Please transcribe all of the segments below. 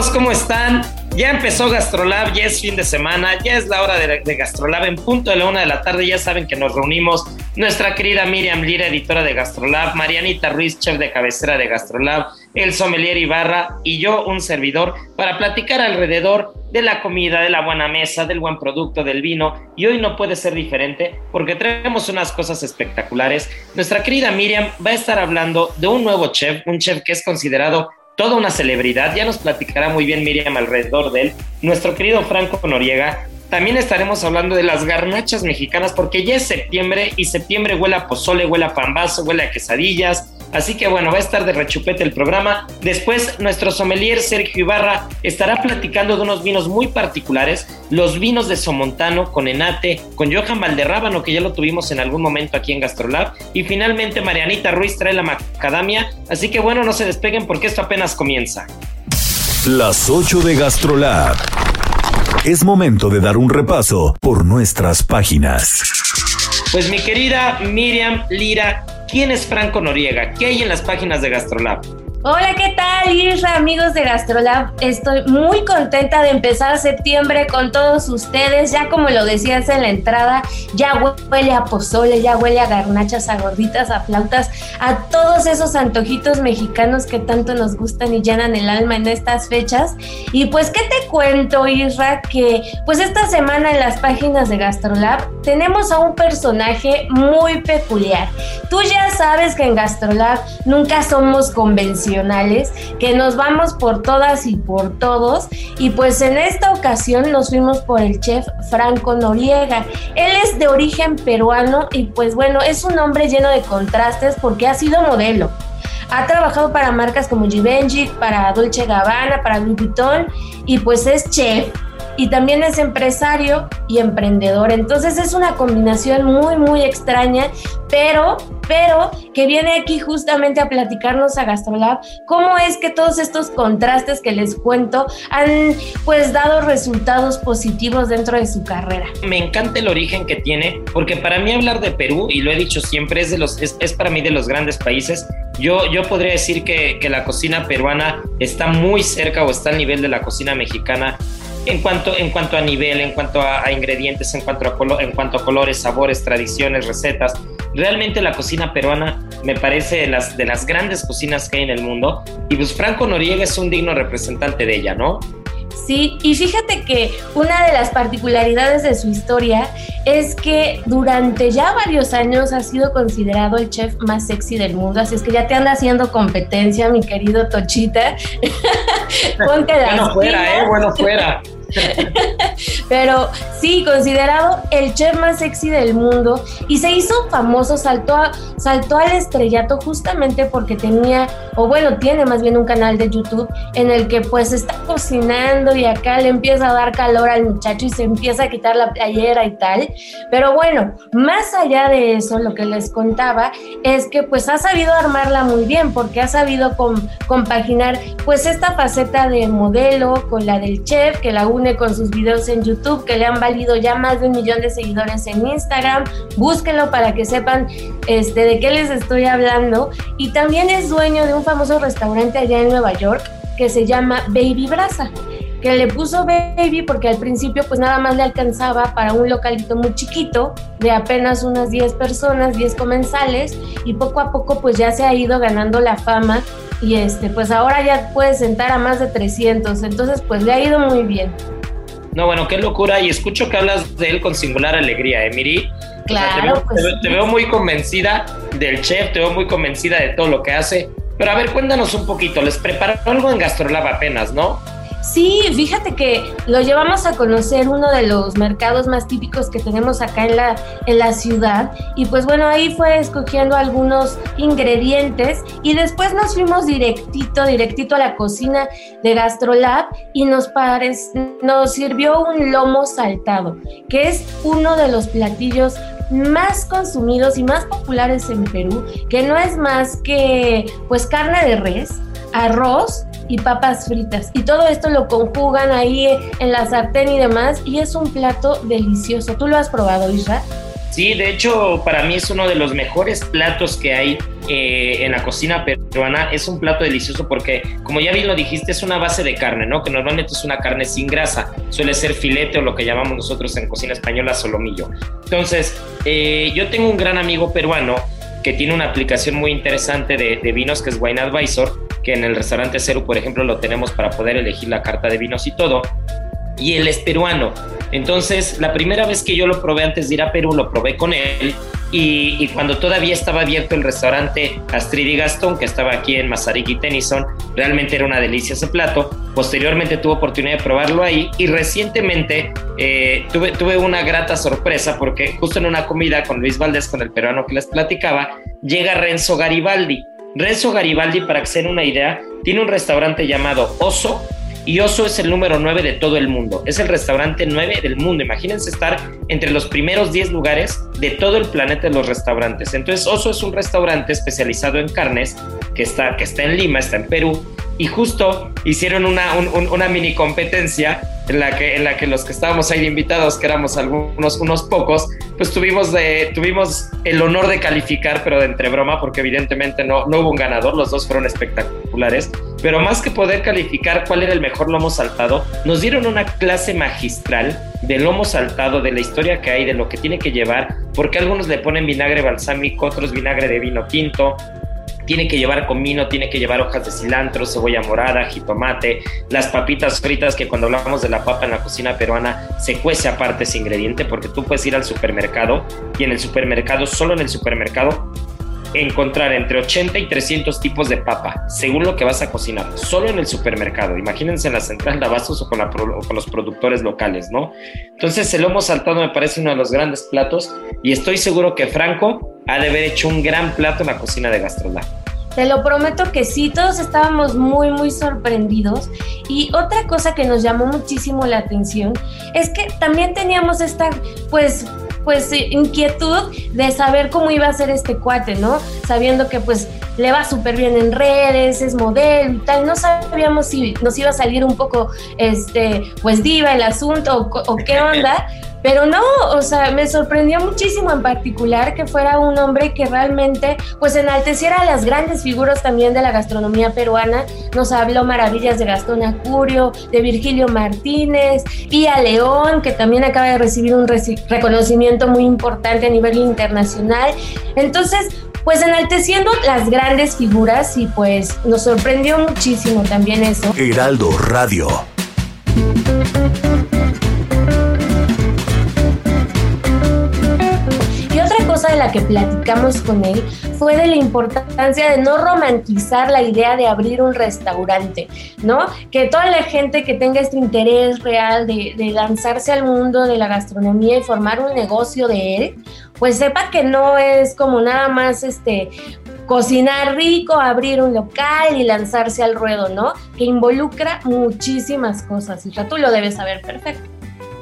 Amigos, ¿cómo están? Ya empezó Gastrolab, ya es fin de semana, ya es la hora de, Gastrolab en punto de la una de la tarde. Ya saben que nos reunimos nuestra querida Miriam Lira, editora de Gastrolab, Marianita Ruiz, chef de cabecera de Gastrolab, el sommelier Ibarra y yo, un servidor, para platicar alrededor de la comida, de la buena mesa, del buen producto, del vino. Y hoy no puede ser diferente porque traemos unas cosas espectaculares. Nuestra querida Miriam va a estar hablando de un nuevo chef, un chef que es considerado toda una celebridad. Ya nos platicará muy bien Miriam alrededor de él. Nuestro querido Franco Noriega. También estaremos hablando de las garnachas mexicanas porque ya es septiembre y septiembre huele a pozole, huele a pambazo, huele a quesadillas. Así que bueno, va a estar de rechupete el programa. Después nuestro sommelier Sergio Ibarra estará platicando de unos vinos muy particulares, los vinos de Somontano con Enate, con Johan Valderrábano que ya lo tuvimos en algún momento aquí en Gastrolab y finalmente Marianita Ruiz trae la macadamia. Así que bueno, no se despeguen porque esto apenas comienza. Las 8 de GastroLab. Es momento de dar un repaso por nuestras páginas. Pues mi querida Miriam Lira, ¿quién es Franco Noriega? ¿Qué hay en las páginas de Gastrolab? Hola, ¿qué tal, Isra, amigos de Gastrolab? Estoy muy contenta de empezar septiembre con todos ustedes. Ya como lo decías en la entrada, ya huele a pozole, ya huele a garnachas, a gorditas, a flautas, a todos esos antojitos mexicanos que tanto nos gustan y llenan el alma en estas fechas. Y pues, ¿qué te cuento, Isra? Que pues esta semana en las páginas de Gastrolab tenemos a un personaje muy peculiar. Tú ya sabes que en Gastrolab nunca somos que nos vamos por todas y por todos. Y pues en esta ocasión nos fuimos por el chef Franco Noriega. Él es de origen peruano y pues bueno, es un hombre lleno de contrastes porque ha sido modelo. Ha trabajado para marcas como Givenchy, para Dolce Gabbana, para Louis Vuitton y pues es chef y también es empresario y emprendedor. Entonces es una combinación muy, muy extraña, pero, pero que viene aquí justamente a platicarnos a Gastrolab cómo es que todos estos contrastes que les cuento han pues dado resultados positivos dentro de su carrera. Me encanta el origen que tiene, porque para mí hablar de Perú, y lo he dicho siempre, es, de los, es, para mí de los grandes países. Yo, yo podría decir que, que la cocina peruana está muy cerca o está al nivel de la cocina mexicana en cuanto, en cuanto a nivel, en cuanto a, a ingredientes, en cuanto a, color, en cuanto a colores, sabores, tradiciones, recetas. Realmente la cocina peruana me parece de las, de las grandes cocinas que hay en el mundo y pues Franco Noriega es un digno representante de ella, ¿no? Sí, y fíjate que una de las particularidades de su historia es que durante ya varios años ha sido considerado el chef más sexy del mundo, así es que ya te anda haciendo competencia, mi querido Tochita. Ponte las bueno fuera, eh, bueno fuera. pero sí, considerado el chef más sexy del mundo y se hizo famoso, saltó, a, saltó al estrellato justamente porque tenía, o bueno, tiene más bien un canal de YouTube en el que pues está cocinando y acá le empieza a dar calor al muchacho y se empieza a quitar la playera y tal. Pero bueno, más allá de eso, lo que les contaba es que pues ha sabido armarla muy bien porque ha sabido compaginar pues esta faceta de modelo con la del chef que la une con sus videos en YouTube que le han valido ya más de un millón de seguidores en Instagram. Búsquenlo para que sepan este, de qué les estoy hablando. Y también es dueño de un famoso restaurante allá en Nueva York que se llama Baby Brasa que le puso baby porque al principio pues nada más le alcanzaba para un localito muy chiquito de apenas unas 10 personas, 10 comensales y poco a poco pues ya se ha ido ganando la fama y este pues ahora ya puede sentar a más de 300, entonces pues le ha ido muy bien. No, bueno, qué locura y escucho que hablas de él con singular alegría, ¿eh, Claro, pues, te veo muy convencida del chef, te veo muy convencida de todo lo que hace. Pero a ver, cuéntanos un poquito, les preparó algo en Gastrolab apenas, ¿no? Sí, fíjate que lo llevamos a conocer uno de los mercados más típicos que tenemos acá en la, en la ciudad. Y pues bueno, ahí fue escogiendo algunos ingredientes y después nos fuimos directito, directito a la cocina de Gastrolab y nos, nos sirvió un lomo saltado, que es uno de los platillos más consumidos y más populares en Perú, que no es más que pues carne de res, arroz y papas fritas. Y todo esto lo conjugan ahí en la sartén y demás y es un plato delicioso. ¿Tú lo has probado, Isra? Sí, de hecho, para mí es uno de los mejores platos que hay eh, en la cocina peruana. Es un plato delicioso porque, como ya bien lo dijiste, es una base de carne, ¿no? Que normalmente es una carne sin grasa. Suele ser filete o lo que llamamos nosotros en cocina española solomillo. Entonces, eh, yo tengo un gran amigo peruano que tiene una aplicación muy interesante de, vinos que es Wine Advisor que en el restaurante Cero, por ejemplo, lo tenemos para poder elegir la carta de vinos y todo. Y él es peruano. Entonces, la primera vez que yo lo probé antes de ir a Perú, lo probé con él. Y, cuando todavía estaba abierto el restaurante Astrid y Gastón, que estaba aquí en Mazarik y Tennyson, realmente era una delicia ese plato. Posteriormente tuve oportunidad de probarlo ahí y recientemente eh, tuve, tuve una grata sorpresa porque justo en una comida con Luis Valdés, con el peruano que les platicaba, llega Renzo Garibaldi. Renzo Garibaldi, para que se den una idea, tiene un restaurante llamado Oso y Oso es el número 9 de todo el mundo. Es el restaurante 9 del mundo. Imagínense estar entre los primeros 10 lugares de todo el planeta de los restaurantes. Entonces, Oso es un restaurante especializado en carnes que está, que está en Lima, está en Perú. Y justo hicieron una, una mini competencia en la que, en la que los que estábamos ahí invitados, que éramos algunos unos pocos, pues tuvimos, de, tuvimos el honor de calificar, pero de entre broma, porque evidentemente no, no hubo un ganador, los dos fueron espectaculares, pero más que poder calificar cuál era el mejor lomo saltado, nos dieron una clase magistral de lomo saltado, de la historia que hay, de lo que tiene que llevar, porque algunos le ponen vinagre balsámico, otros vinagre de vino tinto, tiene que llevar comino, tiene que llevar hojas de cilantro, cebolla morada, jitomate, las papitas fritas, que cuando hablamos de la papa en la cocina peruana se cuece aparte ese ingrediente, porque tú puedes ir al supermercado y en el supermercado, solo en el supermercado, encontrar entre 80 y 300 tipos de papa, según lo que vas a cocinar, solo en el supermercado. Imagínense en la central de abastos o con, con, los productores locales, ¿no? Entonces el lomo saltado me parece uno de los grandes platos y estoy seguro que Franco ha de haber hecho un gran plato en la cocina de Gastrolab. Te lo prometo que sí, todos estábamos muy, muy sorprendidos. Y otra cosa que nos llamó muchísimo la atención es que también teníamos esta, pues, pues inquietud de saber cómo iba a ser este cuate, ¿no? Sabiendo que pues le va súper bien en redes, es modelo y tal, no sabíamos si nos iba a salir un poco, este, pues diva el asunto o, o qué onda. Pero no, o sea, me sorprendió muchísimo en particular que fuera un hombre que realmente pues enalteciera a las grandes figuras también de la gastronomía peruana. Nos habló maravillas de Gastón Acurio, de Virgilio Martínez, Pía León, que también acaba de recibir un reconocimiento muy importante a nivel internacional. Entonces, pues enalteciendo las grandes figuras y pues nos sorprendió muchísimo también eso. Heraldo Radio. La que platicamos con él fue de la importancia de no romantizar la idea de abrir un restaurante, ¿no? Que toda la gente que tenga este interés real de, lanzarse al mundo de la gastronomía y formar un negocio de él, pues sepa que no es como nada más este cocinar rico, abrir un local y lanzarse al ruedo, ¿no? Que involucra muchísimas cosas. Y tú lo debes saber perfecto.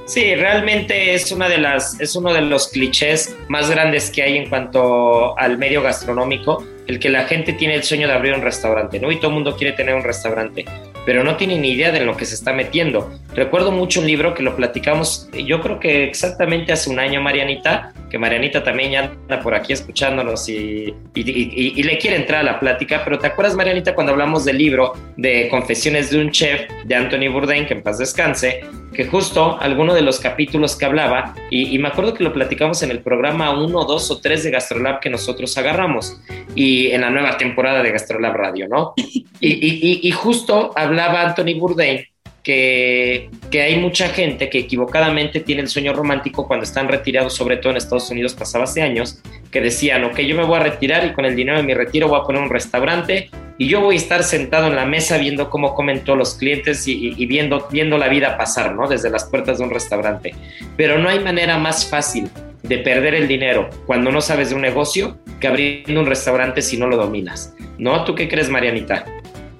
Sí, realmente es una de las, es uno de los clichés más grandes que hay en cuanto al medio gastronómico, el que la gente tiene el sueño de abrir un restaurante, ¿no? Y todo el mundo quiere tener un restaurante, pero no tiene ni idea de lo que se está metiendo. Recuerdo mucho un libro que lo platicamos, yo creo que exactamente hace un año, Marianita, que Marianita también ya anda por aquí escuchándonos y, y, le quiere entrar a la plática, pero ¿te acuerdas, Marianita, cuando hablamos del libro de Confesiones de un Chef de Anthony Bourdain, que en paz descanse, que justo alguno de los capítulos que hablaba, y, me acuerdo que lo platicamos en el programa 1, 2 o 3 de Gastrolab que nosotros agarramos, y en la nueva temporada de Gastrolab Radio, ¿no? Y, y justo hablaba Anthony Bourdain que, que, hay mucha gente que equivocadamente tiene el sueño romántico cuando están retirados, sobre todo en Estados Unidos pasaba hace años, que decían, ok, yo me voy a retirar y con el dinero de mi retiro voy a poner un restaurante y yo voy a estar sentado en la mesa viendo cómo comen todos los clientes y, viendo, viendo la vida pasar, ¿no? Desde las puertas de un restaurante. Pero no hay manera más fácil de perder el dinero cuando no sabes de un negocio que abriendo un restaurante si no lo dominas, ¿no? ¿Tú qué crees, Marianita?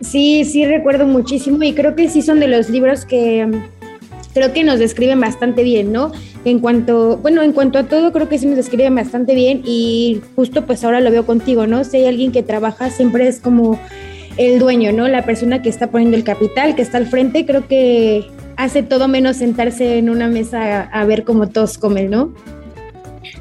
Sí, sí recuerdo muchísimo y creo que sí son de los libros que creo que nos describen bastante bien, ¿no? En cuanto, bueno, en cuanto a todo, creo que sí nos describen bastante bien y justo pues ahora lo veo contigo, ¿no? Si hay alguien que trabaja, siempre es como el dueño, ¿no? La persona que está poniendo el capital, que está al frente, creo que hace todo menos sentarse en una mesa a, ver cómo todos comen, ¿no?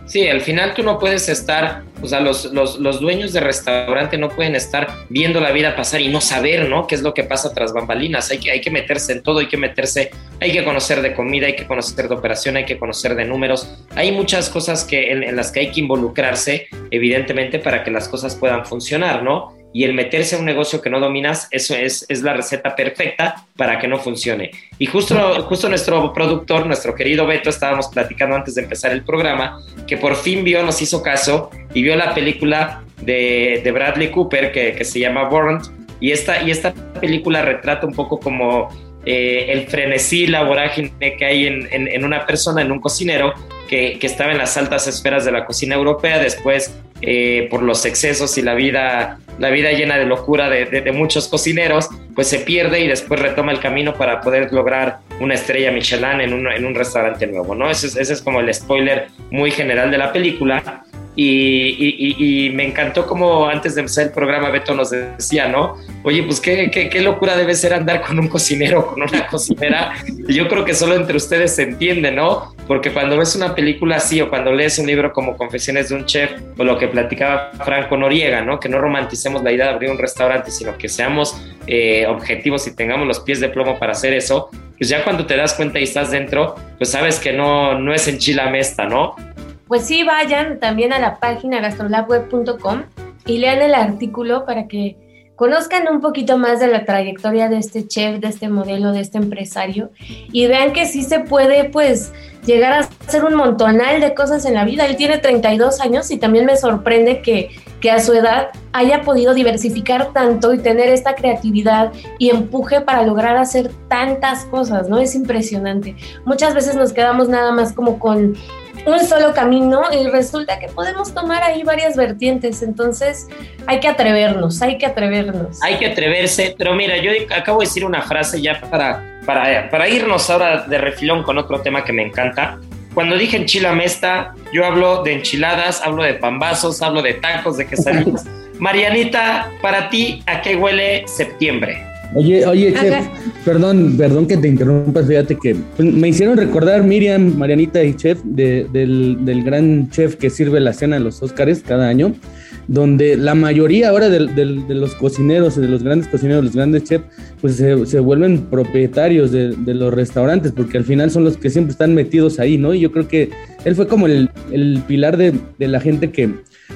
Sí, al final tú no puedes estar, o sea, los, los, los, dueños de restaurante no pueden estar viendo la vida pasar y no saber, ¿no? ¿Qué es lo que pasa tras bambalinas? Hay que, hay que meterse en todo, hay que meterse, hay que conocer de comida, hay que conocer de operación, hay que conocer de números. Hay muchas cosas que, en, en las que hay que involucrarse, evidentemente, para que las cosas puedan funcionar, ¿no? Y el meterse a un negocio que no dominas, eso es, es la receta perfecta para que no funcione. Y justo, justo nuestro productor, nuestro querido Beto, estábamos platicando antes de empezar el programa, que por fin vio, nos hizo caso y vio la película de, de Bradley Cooper que, que, se llama Burned. Y esta, y esta película retrata un poco como eh, el frenesí, la vorágine que hay en, en, en una persona, en un cocinero, que, que, estaba en las altas esferas de la cocina europea, después eh, por los excesos y la vida, la vida llena de locura de, muchos cocineros, pues se pierde y después retoma el camino para poder lograr una estrella Michelin en un, en un restaurante nuevo, ¿no? Ese es, ese es como el spoiler muy general de la película. Y, y, me encantó como antes de empezar el programa Beto nos decía, ¿no? Oye, pues qué, qué, qué, locura debe ser andar con un cocinero, con una cocinera. Y yo creo que solo entre ustedes se entiende, ¿no? Porque cuando ves una película así o cuando lees un libro como Confesiones de un Chef o lo que platicaba Franco Noriega, ¿no? Que no romanticemos la idea de abrir un restaurante, sino que seamos eh, objetivos y tengamos los pies de plomo para hacer eso, pues ya cuando te das cuenta y estás dentro, pues sabes que no, no es en Chilamesta, ¿no? Pues sí vayan también a la página gastrolabweb.com y lean el artículo para que conozcan un poquito más de la trayectoria de este chef, de este modelo, de este empresario y vean que sí se puede pues llegar a hacer un montonal de cosas en la vida. Él tiene 32 años y también me sorprende que, que a su edad haya podido diversificar tanto y tener esta creatividad y empuje para lograr hacer tantas cosas, ¿no? Es impresionante. Muchas veces nos quedamos nada más como con un solo camino y resulta que podemos tomar ahí varias vertientes. Entonces hay que atrevernos, hay que atrevernos. Hay que atreverse, pero mira, yo acabo de decir una frase ya para, para, para irnos ahora de refilón con otro tema que me encanta. Cuando dije enchilamesta, yo hablo de enchiladas, hablo de pambazos, hablo de tacos, de quesadillas. Marianita, para ti, ¿a qué huele septiembre? Oye, oye, chef, perdón, perdón que te interrumpas, fíjate que pues, me hicieron recordar Miriam, Marianita y chef del, gran chef que sirve la cena en los Óscares cada año, donde la mayoría ahora de, los cocineros, de los grandes cocineros, los grandes chefs, pues se, vuelven propietarios de, los restaurantes, porque al final son los que siempre están metidos ahí, ¿no? Y yo creo que él fue como el, el pilar de la gente que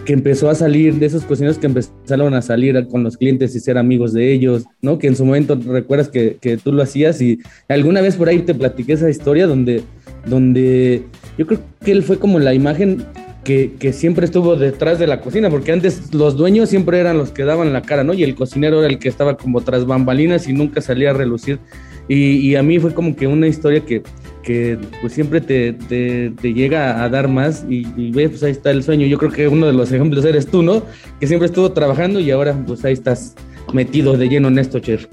que empezó a salir, de esos cocineros que empezaron a salir con los clientes y ser amigos de ellos, ¿no? Que en su momento recuerdas que, que tú lo hacías y alguna vez por ahí te platiqué esa historia donde, donde yo creo que él fue como la imagen que, que, siempre estuvo detrás de la cocina, porque antes los dueños siempre eran los que daban la cara, ¿no? Y el cocinero era el que estaba como tras bambalinas y nunca salía a relucir. Y, y a mí fue como que una historia que, que pues siempre te, te, llega a dar más y, y ves, pues ahí está el sueño. Yo creo que uno de los ejemplos eres tú, ¿no? Que siempre estuvo trabajando y ahora pues ahí estás metido de lleno en esto, chef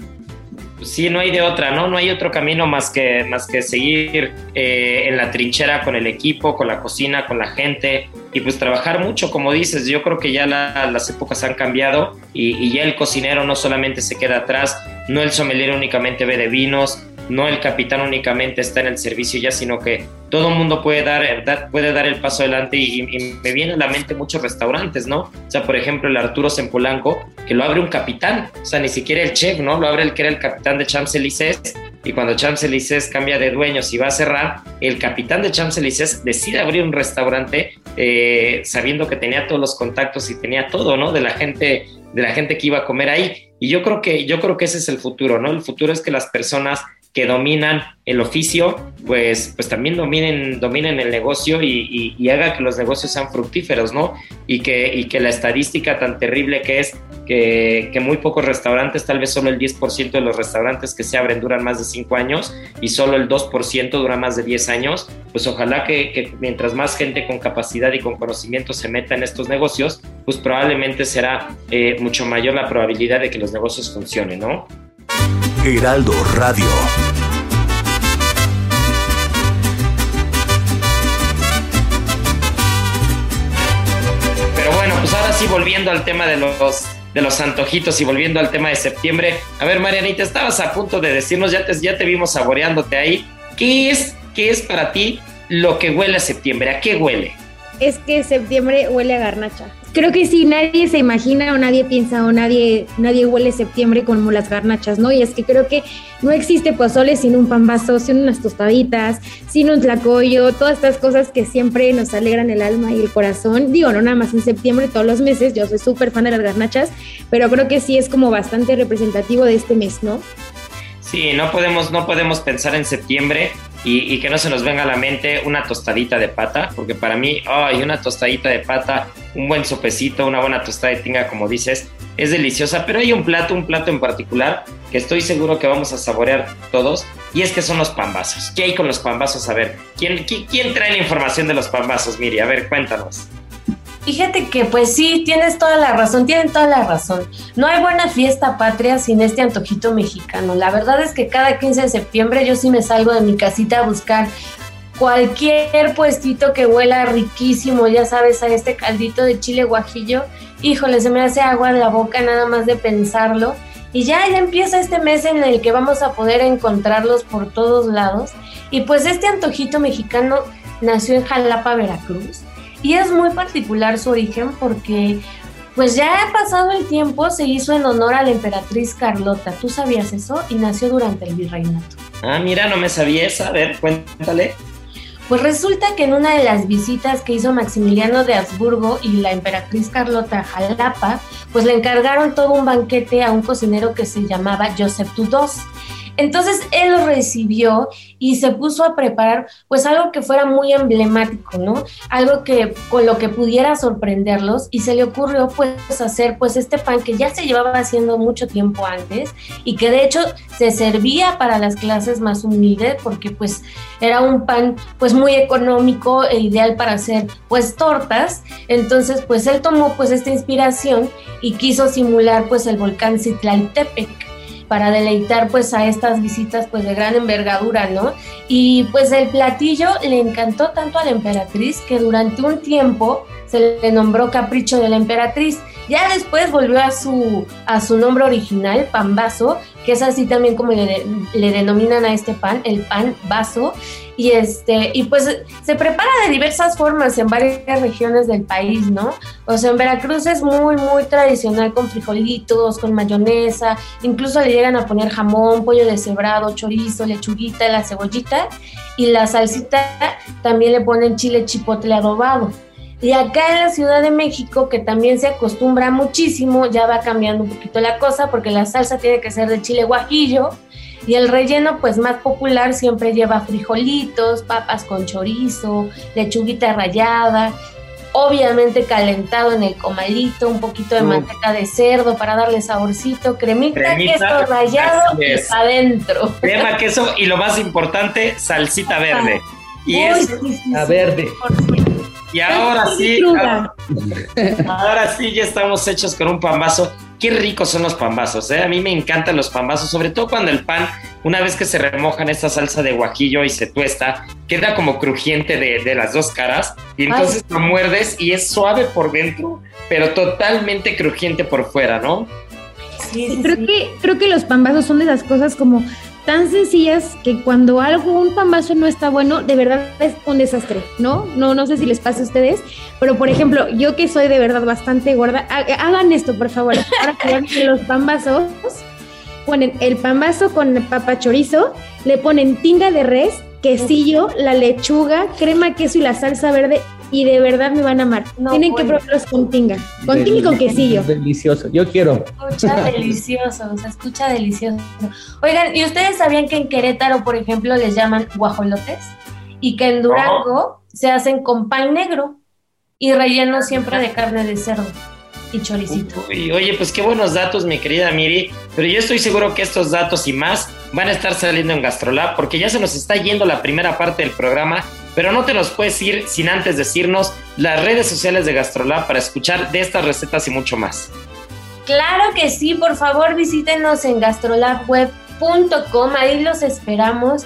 sí, no hay de otra, ¿no? No hay otro camino más que, más que seguir eh, en la trinchera con el equipo, con la cocina, con la gente y pues trabajar mucho, como dices. Yo creo que ya las épocas han cambiado y, y, ya el cocinero no solamente se queda atrás, no el sommelier únicamente ve de vinos, no el capitán únicamente está en el servicio ya, sino que todo el mundo puede dar, puede dar el paso adelante y, me viene a la mente muchos restaurantes, ¿no? O sea, por ejemplo, el Arturo Sempolanco, que lo abre un capitán, o sea, ni siquiera el chef, ¿no? Lo abre el que era el capitán de Champs-Élysées y cuando Champs-Élysées cambia de dueños y va a cerrar, el capitán de Champs-Élysées decide abrir un restaurante eh, sabiendo que tenía todos los contactos y tenía todo, ¿no? De la gente de la gente que iba a comer ahí. Y yo creo que yo creo que ese es el futuro, ¿no? El futuro es que las personas que dominan el oficio, pues, pues también dominen, dominen el negocio y, y, haga que los negocios sean fructíferos, ¿no? Y que, y que la estadística tan terrible que es que, que muy pocos restaurantes, tal vez solo el 10% de los restaurantes que se abren duran más de 5 años y solo el 2% dura más de 10 años, pues ojalá que, que mientras más gente con capacidad y con conocimiento se meta en estos negocios, pues probablemente será eh, mucho mayor la probabilidad de que los negocios funcionen, ¿no? Heraldo Radio. Pero bueno, pues ahora sí volviendo al tema de los de los antojitos y volviendo al tema de septiembre. A ver, Marianita, estabas a punto de decirnos, ya te, ya te vimos saboreándote ahí. ¿Qué es, qué es para ti lo que huele a septiembre? ¿A qué huele? Es que septiembre huele a garnacha creo que sí, nadie se imagina o nadie piensa o nadie, nadie huele septiembre como las garnachas, ¿no? Y es que creo que no existe pozole sin un pambazo, sin unas tostaditas, sin un tlacoyo, todas estas cosas que siempre nos alegran el alma y el corazón. Digo, no nada más en septiembre, todos los meses, yo soy súper fan de las garnachas, pero creo que sí es como bastante representativo de este mes, ¿no? Sí, no podemos, no podemos pensar en septiembre y, que no se nos venga a la mente una tostadita de pata, porque para mí, ay, una tostadita de pata, un buen sopecito, una buena tostada de tinga, como dices, es deliciosa, pero hay un plato, un plato en particular que estoy seguro que vamos a saborear todos, y es que son los pambazos. ¿Qué hay con los pambazos? A ver, ¿quién, quién, trae la información de los pambazos, Miri? A ver, cuéntanos. Fíjate que pues sí, tienes toda la razón, tienen toda la razón. No hay buena fiesta patria sin este antojito mexicano. La verdad es que cada 15 de septiembre yo sí me salgo de mi casita a buscar cualquier puestito que huela riquísimo, ya sabes, a este caldito de chile guajillo. Híjole, se me hace agua en la boca nada más de pensarlo. Y ya, ya empieza este mes en el que vamos a poder encontrarlos por todos lados. Y pues este antojito mexicano nació en Jalapa, Veracruz y es muy particular su origen porque pues ya ha pasado el tiempo, se hizo en honor a la emperatriz Carlota. ¿Tú sabías eso? Y nació durante el virreinato. Ah, mira, no me sabía eso. A ver, cuéntale. Pues resulta que en una de las visitas que hizo Maximiliano de Habsburgo y la emperatriz Carlota a Jalapa, pues le encargaron todo un banquete a un cocinero que se llamaba Joseph Tudós. Entonces él recibió y se puso a preparar pues algo que fuera muy emblemático, ¿no? Algo que con lo que pudiera sorprenderlos y se le ocurrió pues hacer pues este pan que ya se llevaba haciendo mucho tiempo antes y que de hecho se servía para las clases más humildes porque pues era un pan pues muy económico e ideal para hacer pues tortas. Entonces pues él tomó pues esta inspiración y quiso simular pues el volcán Citlaltepec para deleitar pues a estas visitas pues de gran envergadura, ¿no? Y pues el platillo le encantó tanto a la emperatriz que durante un tiempo se le nombró capricho de la emperatriz. Ya después volvió a su, a su nombre original, pan vaso, que es así también como le, le denominan a este pan, el pan vaso. Y, este, y pues se prepara de diversas formas en varias regiones del país, ¿no? O sea, en Veracruz es muy, muy tradicional con frijolitos, con mayonesa, incluso le llegan a poner jamón, pollo deshebrado, chorizo, lechuguita, la cebollita y la salsita también le ponen chile chipotle adobado. Y acá en la Ciudad de México, que también se acostumbra muchísimo, ya va cambiando un poquito la cosa, porque la salsa tiene que ser de chile guajillo. Y el relleno, pues más popular, siempre lleva frijolitos, papas con chorizo, lechuguita rallada. obviamente calentado en el comalito, un poquito de manteca de cerdo para darle saborcito, cremita, queso rallado y adentro. Crema, queso y lo más importante, salsita verde. Y es a verde. Y ahora sí, ahora, sí ya estamos hechos con un pambazo. Qué ricos son los pambazos, ¿eh? A mí me encantan los pambazos, sobre todo cuando el pan, una vez que se remoja en esta salsa de guajillo y se tuesta, queda como crujiente de, las dos caras. Y entonces lo muerdes y es suave por dentro, pero totalmente crujiente por fuera, ¿no? Sí, creo, Que, creo que los pambazos son de esas cosas como tan sencillas que cuando algo, un pambazo no está bueno, de verdad es un desastre, ¿no? No, no sé si les pasa a ustedes, pero por ejemplo, yo que soy de verdad bastante gorda, hagan esto, por favor. Ahora que los pambazos, ponen el pambazo con papa chorizo, le ponen tinga de res, quesillo, la lechuga, crema, queso y la salsa verde y de verdad me van a amar. Tienen que probarlos con tinga, con tinga y con quesillo. Delicioso, yo quiero. Escucha delicioso, se escucha delicioso. Oigan, ¿y ustedes sabían que en Querétaro, por ejemplo, les llaman guajolotes? Y que en Durango se hacen con pan negro y relleno siempre de carne de cerdo y choricito. oye, pues qué buenos datos, mi querida Miri. Pero yo estoy seguro que estos datos y más van a estar saliendo en Gastrolab porque ya se nos está yendo la primera parte del programa pero no te los puedes ir sin antes decirnos las redes sociales de Gastrolab para escuchar de estas recetas y mucho más. Claro que sí, por favor visítenos en gastrolabweb.com, ahí los esperamos.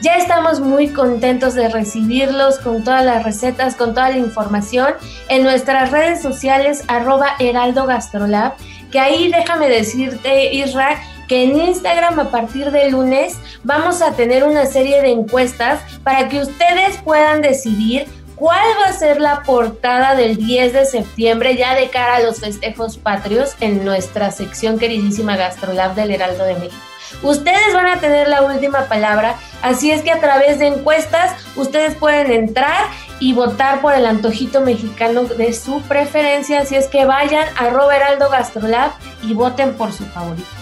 Ya estamos muy contentos de recibirlos con todas las recetas, con toda la información en nuestras redes sociales arroba heraldo gastrolab, que ahí déjame decirte, Isra, que en Instagram a partir de lunes vamos a tener una serie de encuestas para que ustedes puedan decidir cuál va a ser la portada del 10 de septiembre ya de cara a los festejos patrios en nuestra sección queridísima Gastrolab del Heraldo de México. Ustedes van a tener la última palabra, así es que a través de encuestas ustedes pueden entrar y votar por el antojito mexicano de su preferencia, así es que vayan a Heraldo Gastrolab y voten por su favorito.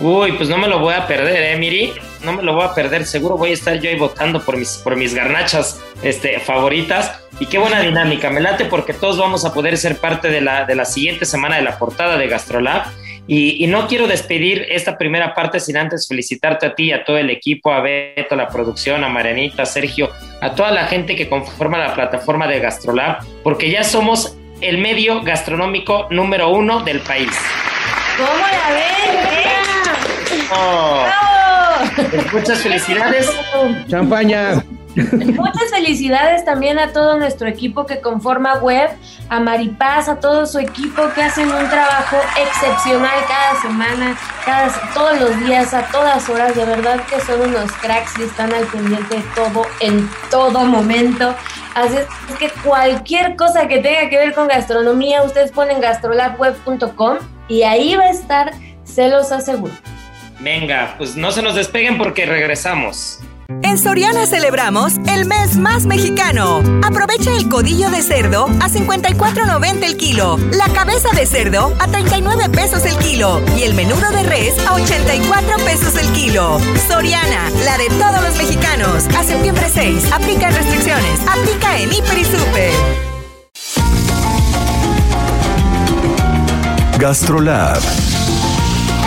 Uy, pues no me lo voy a perder, ¿eh, Miri? No me lo voy a perder. Seguro voy a estar yo ahí votando por mis, por mis garnachas este, favoritas. Y qué buena dinámica. Me late porque todos vamos a poder ser parte de la, de la siguiente semana de la portada de Gastrolab. Y, y, no quiero despedir esta primera parte sin antes felicitarte a ti, a todo el equipo, a Beto, a la producción, a Marianita, a Sergio, a toda la gente que conforma la plataforma de Gastrolab, porque ya somos el medio gastronómico número uno del país. ¿Cómo la ven? Muchas felicidades. Champaña. Muchas felicidades también a todo nuestro equipo que conforma Web, a Maripaz, a todo su equipo que hacen un trabajo excepcional cada semana, cada, todos los días, a todas horas. De verdad que son unos cracks y están al pendiente de todo en todo momento. Así es que cualquier cosa que tenga que ver con gastronomía, ustedes ponen gastrolabweb.com y ahí va a estar, se los aseguro. Venga, pues no se nos despeguen porque regresamos. En Soriana celebramos el mes más mexicano. Aprovecha el codillo de cerdo a 54.90 el kilo, la cabeza de cerdo a 39 pesos el kilo y el menudo de res a 84 pesos el kilo. Soriana, la de todos los mexicanos. A septiembre 6, aplica restricciones. Aplica en Hiper y Super. Gastrolab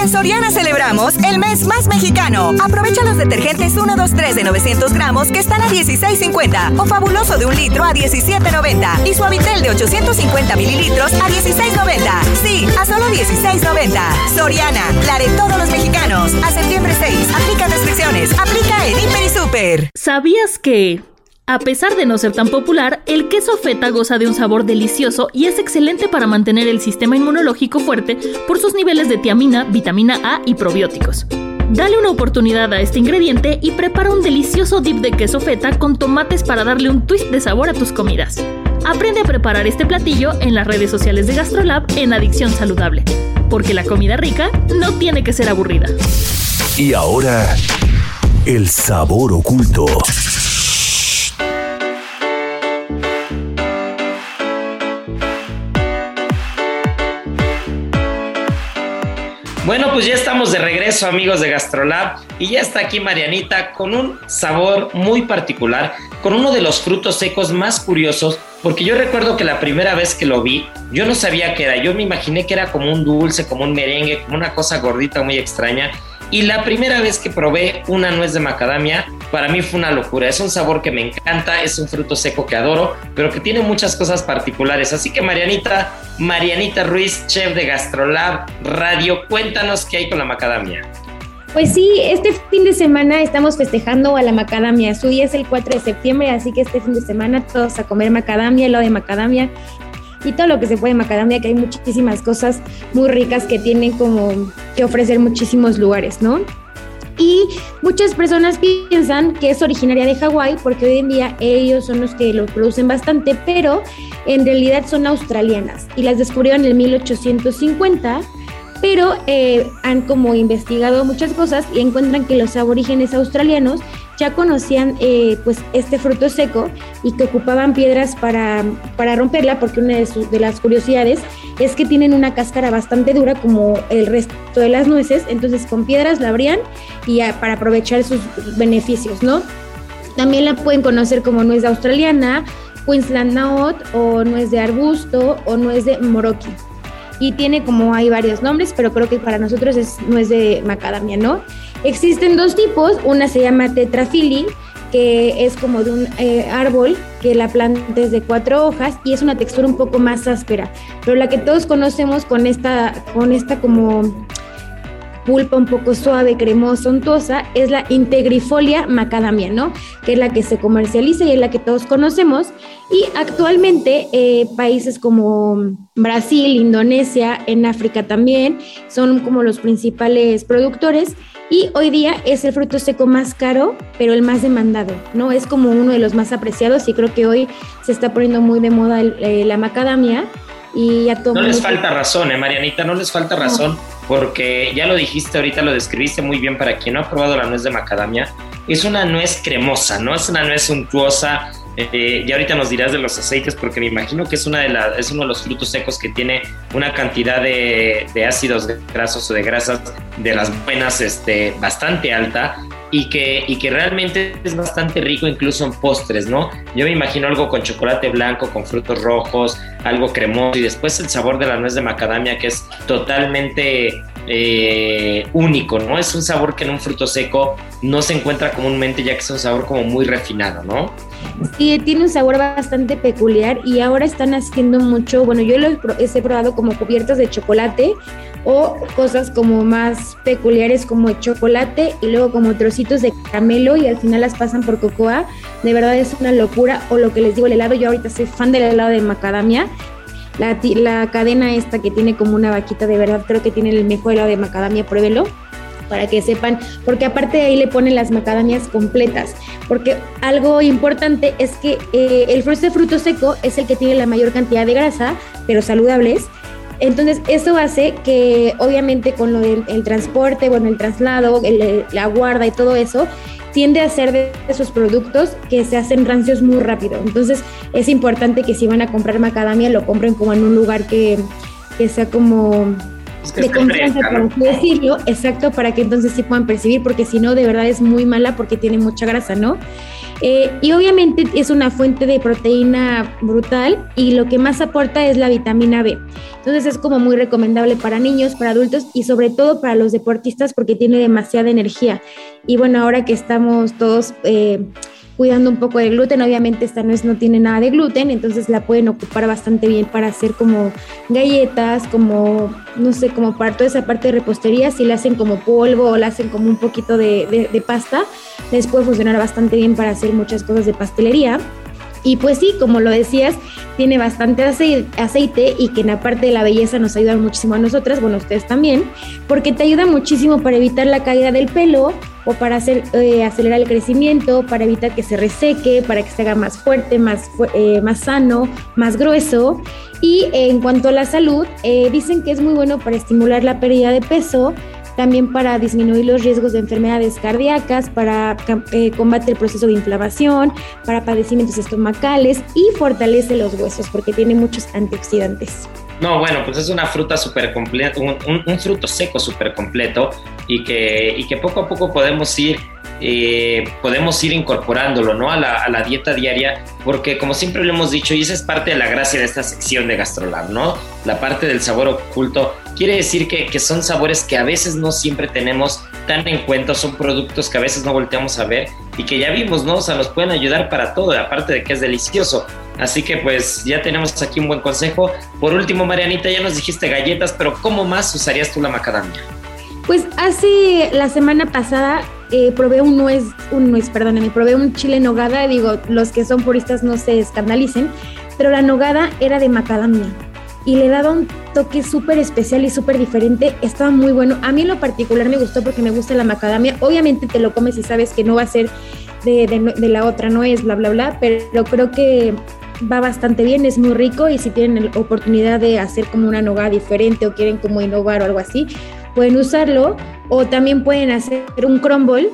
En Soriana celebramos el mes más mexicano. Aprovecha los detergentes 1, 2, 3 de 900 gramos que están a 16.50 o fabuloso de un litro a 17.90 y suavitel de 850 mililitros a 16.90. Sí, a solo 16.90. Soriana, la de todos los mexicanos. A septiembre 6. Aplica restricciones. Aplica en Hiper y Super. ¿Sabías que a pesar de no ser tan popular, el queso feta goza de un sabor delicioso y es excelente para mantener el sistema inmunológico fuerte por sus niveles de tiamina, vitamina A y probióticos. Dale una oportunidad a este ingrediente y prepara un delicioso dip de queso feta con tomates para darle un twist de sabor a tus comidas. Aprende a preparar este platillo en las redes sociales de GastroLab en Adicción Saludable, porque la comida rica no tiene que ser aburrida. Y ahora, el sabor oculto. Bueno, pues ya estamos de regreso, amigos de Gastrolab, y ya está aquí Marianita con un sabor muy particular, con uno de los frutos secos más curiosos, porque yo recuerdo que la primera vez que lo vi, yo no sabía qué era, yo me imaginé que era como un dulce, como un merengue, como una cosa gordita muy extraña, y la primera vez que probé una nuez de macadamia, para mí fue una locura. Es un sabor que me encanta, es un fruto seco que adoro, pero que tiene muchas cosas particulares. Así que Marianita, Marianita Ruiz, chef de Gastrolab Radio, cuéntanos qué hay con la macadamia. Pues sí, este fin de semana estamos festejando a la macadamia. Su día es el 4 de septiembre, así que este fin de semana todos a comer macadamia, helado de macadamia y todo lo que se puede en macadamia, que hay muchísimas cosas muy ricas que tienen como que ofrecer muchísimos lugares, ¿no? Y muchas personas piensan que es originaria de Hawái porque hoy en día ellos son los que lo producen bastante, pero en realidad son australianas y las descubrieron en el 1850 pero eh, han como investigado muchas cosas y encuentran que los aborígenes australianos ya conocían eh, pues este fruto seco y que ocupaban piedras para, para romperla, porque una de, sus, de las curiosidades es que tienen una cáscara bastante dura como el resto de las nueces, entonces con piedras la abrían y para aprovechar sus beneficios, ¿no? También la pueden conocer como nuez australiana, Queensland Nut o nuez de arbusto o nuez de moroki y tiene como hay varios nombres, pero creo que para nosotros es, de macadamia, ¿no? Existen dos tipos, una se llama tetrafili, que es como de un eh, árbol que la planta es de cuatro hojas y es una textura un poco más áspera, pero la que todos conocemos con esta, con esta como pulpa un poco suave, cremosa, untuosa, es la integrifolia macadamia, ¿no? Que es la que se comercializa y es la que todos conocemos. Y actualmente eh, países como Brasil, Indonesia, en África también, son como los principales productores. Y hoy día es el fruto seco más caro, pero el más demandado, ¿no? Es como uno de los más apreciados y creo que hoy se está poniendo muy de moda eh, la macadamia y a No les falta razón, ¿eh, Marianita? No les falta razón porque ya lo dijiste ahorita, lo describiste muy bien para quien no ha probado la nuez de macadamia. Es una nuez cremosa, ¿no? Es una nuez suntuosa. Eh, y ahorita nos dirás de los aceites porque me imagino que es, una de es uno de los frutos secos que tiene una cantidad de, ácidos grasos o de grasas de las buenas este, bastante alta y que, y que realmente es bastante rico incluso en postres, ¿no? Yo me imagino algo con chocolate blanco, con frutos rojos, algo cremoso y después el sabor de la nuez de macadamia que es totalmente eh, único, ¿no? Es un sabor que en un fruto seco no se encuentra comúnmente ya que es un sabor como muy refinado, ¿no? Sí, tiene un sabor bastante peculiar y ahora están haciendo mucho, bueno, yo lo he probado como cubiertos de chocolate o cosas como más peculiares como chocolate y luego como trocitos de caramelo y al final las pasan por cocoa. De verdad es una locura. O lo que les digo, el helado, yo ahorita soy fan del helado de macadamia. La, la cadena esta que tiene como una vaquita, de verdad creo que tiene el mejor helado de macadamia, pruébelo para que sepan, porque aparte de ahí le ponen las macadamias completas, porque algo importante es que eh, el de fruto seco es el que tiene la mayor cantidad de grasa, pero saludables, entonces, eso hace que obviamente con lo del transporte, bueno, el traslado, la guarda y todo eso, tiende a ser de esos productos que se hacen rancios muy rápido. Entonces, es importante que si van a comprar macadamia, lo compren como en un lugar que, sea como de confianza, por así decirlo, exacto, para que entonces sí puedan percibir, porque si no, de verdad es muy mala porque tiene mucha grasa, ¿no? Eh, y obviamente es una fuente de proteína brutal y lo que más aporta es la vitamina B. Entonces es como muy recomendable para niños, para adultos y sobre todo para los deportistas porque tiene demasiada energía. Y bueno, ahora que estamos todos... Eh, cuidando un poco del gluten. Obviamente esta nuez no tiene nada de gluten, entonces la pueden ocupar bastante bien para hacer como galletas, como, no sé, como para toda esa parte de repostería. Si la hacen como polvo o la hacen como un poquito de, de pasta, les puede funcionar bastante bien para hacer muchas cosas de pastelería. Y pues sí, como lo decías, tiene bastante aceite y que en la parte de la belleza nos ayuda muchísimo a nosotras, bueno, ustedes también, porque te ayuda muchísimo para evitar la caída del pelo o para eh, acelerar el crecimiento, para evitar que se reseque, para que se haga más fuerte, más, eh, más sano, más grueso. Y en cuanto a la salud, eh, dicen que es muy bueno para estimular la pérdida de peso, también para disminuir los riesgos de enfermedades cardíacas, para eh, combatir el proceso de inflamación, para padecimientos estomacales y fortalece los huesos porque tiene muchos antioxidantes. No, bueno, pues es una fruta súper completa, un, fruto seco súper completo y que, y que poco a poco podemos ir eh, podemos ir incorporándolo ¿no? a, la, a, la, dieta diaria, porque como siempre lo hemos dicho, y esa es parte de la gracia de esta sección de Gastrolab, ¿no? La parte del sabor oculto quiere decir que, que, son sabores que a veces no siempre tenemos tan en cuenta, son productos que a veces no volteamos a ver y que ya vimos, ¿no? O sea, nos pueden ayudar para todo, aparte de que es delicioso. Así que pues ya tenemos aquí un buen consejo. Por último, Marianita, ya nos dijiste galletas, pero ¿cómo más usarías tú la macadamia? Pues hace la semana pasada eh, probé un nuez, un nuez, perdónenme, probé un chile nogada, digo, los que son puristas no se escandalicen, pero la nogada era de macadamia y le daba un toque súper especial y súper diferente, estaba muy bueno. A mí en lo particular me gustó porque me gusta la macadamia, obviamente te lo comes y sabes que no va a ser de, de, la otra nuez, bla, bla, bla, pero creo que va bastante bien, es muy rico y si tienen la oportunidad de hacer como una nogada diferente o quieren como innovar o algo así, pueden usarlo o también pueden hacer un crumble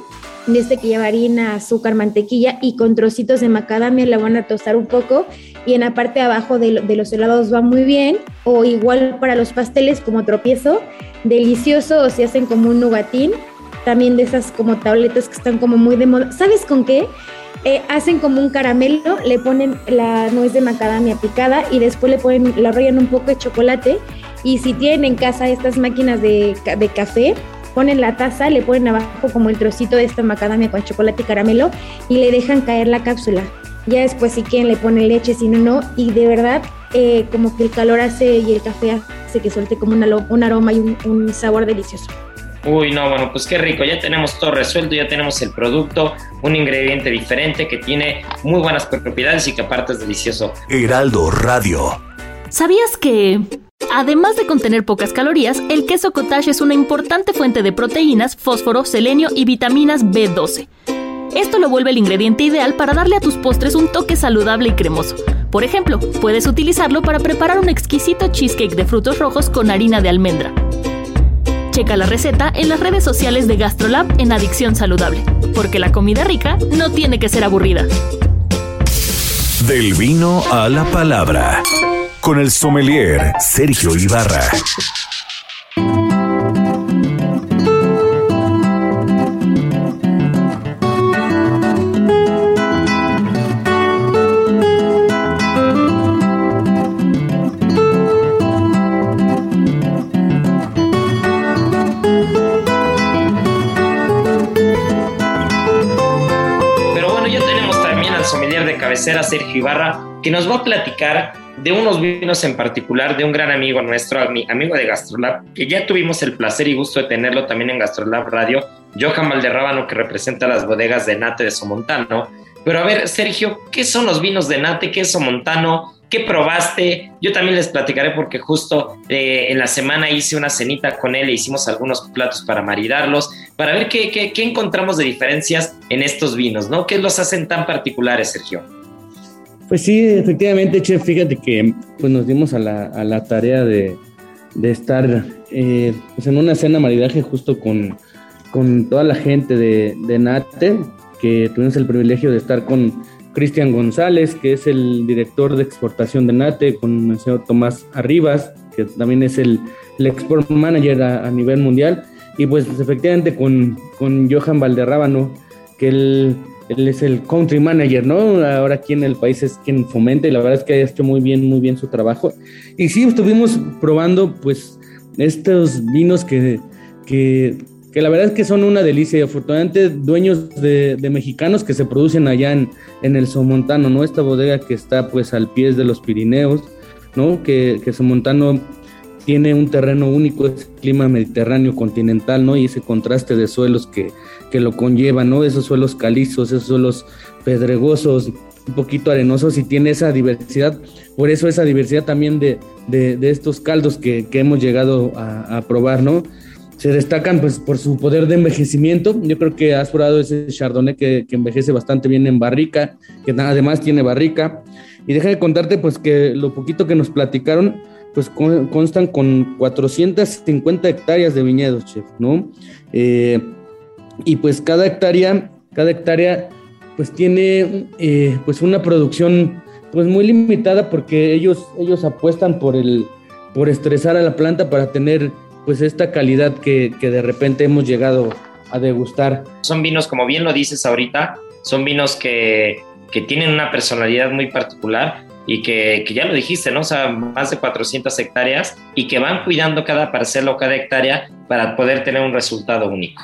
de este que lleva harina, azúcar, mantequilla y con trocitos de macadamia la van a tostar un poco y en la parte de abajo de, los helados va muy bien o igual para los pasteles como tropiezo, delicioso o si hacen como un nugatín, también de esas como tabletas que están como muy de moda. ¿Sabes con qué? Eh, hacen como un caramelo, le ponen la nuez de macadamia picada y después le ponen, la rollan un poco de chocolate y si tienen en casa estas máquinas de, de café, ponen la taza, le ponen abajo como el trocito de esta macadamia con chocolate y caramelo y le dejan caer la cápsula. Ya después si quieren le ponen leche, si no, no. Y de verdad, eh, como que el calor hace y el café hace que suelte como un aroma y un, un sabor delicioso. Uy, no, bueno, pues qué rico, ya tenemos todo resuelto, ya tenemos el producto, un ingrediente diferente que tiene muy buenas propiedades y que aparte es delicioso. Heraldo Radio. ¿Sabías que Además de contener pocas calorías, el queso cottage es una importante fuente de proteínas, fósforo, selenio y vitaminas B12. Esto lo vuelve el ingrediente ideal para darle a tus postres un toque saludable y cremoso. Por ejemplo, puedes utilizarlo para preparar un exquisito cheesecake de frutos rojos con harina de almendra. Checa la receta en las redes sociales de GastroLab en Adicción Saludable, porque la comida rica no tiene que ser aburrida. Del vino a la palabra con el sommelier Sergio Ibarra. Pero bueno, ya tenemos también al sommelier de cabecera Sergio Ibarra que nos va a platicar de unos vinos en particular de un gran amigo nuestro, amigo de Gastrolab, que ya tuvimos el placer y gusto de tenerlo también en Gastrolab Radio, Johan Valderrábano, que representa las bodegas de Nate de Somontano. Pero a ver, Sergio, ¿qué son los vinos de Nate? ¿Qué es Somontano? ¿Qué probaste? Yo también les platicaré porque justo eh, en la semana hice una cenita con él e hicimos algunos platos para maridarlos, para ver qué, encontramos de diferencias en estos vinos, ¿no? ¿Qué los hacen tan particulares, Sergio? Pues sí, efectivamente, chef, fíjate que pues nos dimos a la, a la tarea de, de estar eh, pues en una cena maridaje justo con, con toda la gente de, de, NATE, que tuvimos el privilegio de estar con Cristian González, que es el director de exportación de NATE, con el señor Tomás Arribas, que también es el, export manager a, a, nivel mundial, y pues efectivamente con, con Johan Valderrábano, que él él es el country manager, ¿no? Ahora aquí en el país es quien fomenta y la verdad es que ha hecho muy bien, muy bien su trabajo. Y sí, estuvimos probando pues estos vinos que, que, que la verdad es que son una delicia y afortunadamente dueños de, mexicanos que se producen allá en, en, el Somontano, ¿no? Esta bodega que está pues al pie de los Pirineos, ¿no? Que, que Somontano tiene un terreno único, es clima mediterráneo continental, ¿no? Y ese contraste de suelos que, que lo conlleva, ¿no? Esos suelos calizos, esos suelos pedregosos, un poquito arenosos y tiene esa diversidad. Por eso esa diversidad también de, de, estos caldos que, que hemos llegado a, a, probar, ¿no? Se destacan pues por su poder de envejecimiento. Yo creo que has probado ese Chardonnay que, que envejece bastante bien en barrica, que además tiene barrica. Y deja de contarte pues que lo poquito que nos platicaron, pues constan con 450 hectáreas de viñedos, ¿no? Eh, y pues cada hectárea, cada hectárea pues tiene eh, pues una producción pues muy limitada porque ellos, ellos apuestan por el por estresar a la planta para tener pues esta calidad que, que de repente hemos llegado a degustar. Son vinos, como bien lo dices ahorita, son vinos que, que tienen una personalidad muy particular y que, que, ya lo dijiste, ¿no? O sea, más de 400 hectáreas y que van cuidando cada parcela o cada hectárea para poder tener un resultado único.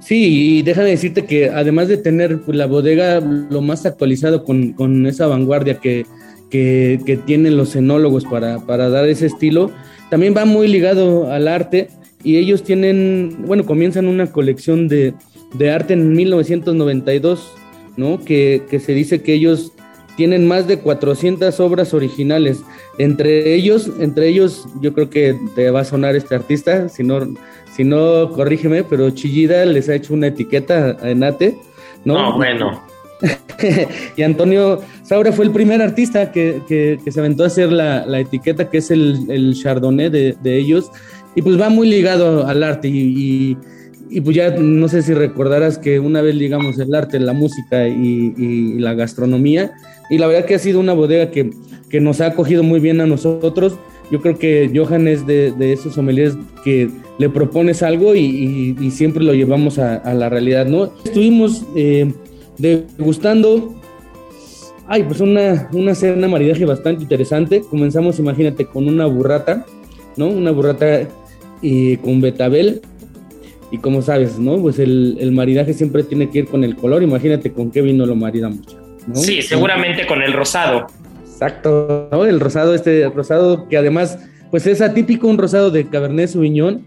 Sí, y déjame decirte que además de tener pues, la bodega lo más actualizado con, con esa vanguardia que, que, que, tienen los enólogos para, para dar ese estilo, también va muy ligado al arte y ellos tienen, bueno, comienzan una colección de, de arte en 1992, ¿no? Que, que se dice que ellos tienen más de 400 obras originales. Entre ellos, entre ellos, yo creo que te va a sonar este artista, si no, si no corrígeme, pero Chillida les ha hecho una etiqueta a Enate, ¿no? No, bueno. y Antonio Saura fue el primer artista que, que, se aventó a hacer la, la, etiqueta, que es el, el Chardonnay de, de, ellos, y pues va muy ligado al arte y, y y pues ya no sé si recordarás que una vez ligamos el arte, la música y, y, la gastronomía, y la verdad que ha sido una bodega que, que, nos ha acogido muy bien a nosotros. Yo creo que Johan es de, de esos sommeliers que le propones algo y, siempre lo llevamos a, la realidad, ¿no? Estuvimos eh, degustando, ay, pues una, una cena maridaje bastante interesante. Comenzamos, imagínate, con una burrata, ¿no? Una burrata y con betabel y como sabes, ¿no? Pues el, el, maridaje siempre tiene que ir con el color. Imagínate con qué vino lo maridamos. ¿No? Sí, seguramente con el rosado. Exacto, ¿no? El rosado, este rosado que además, pues es atípico un rosado de Cabernet Sauvignon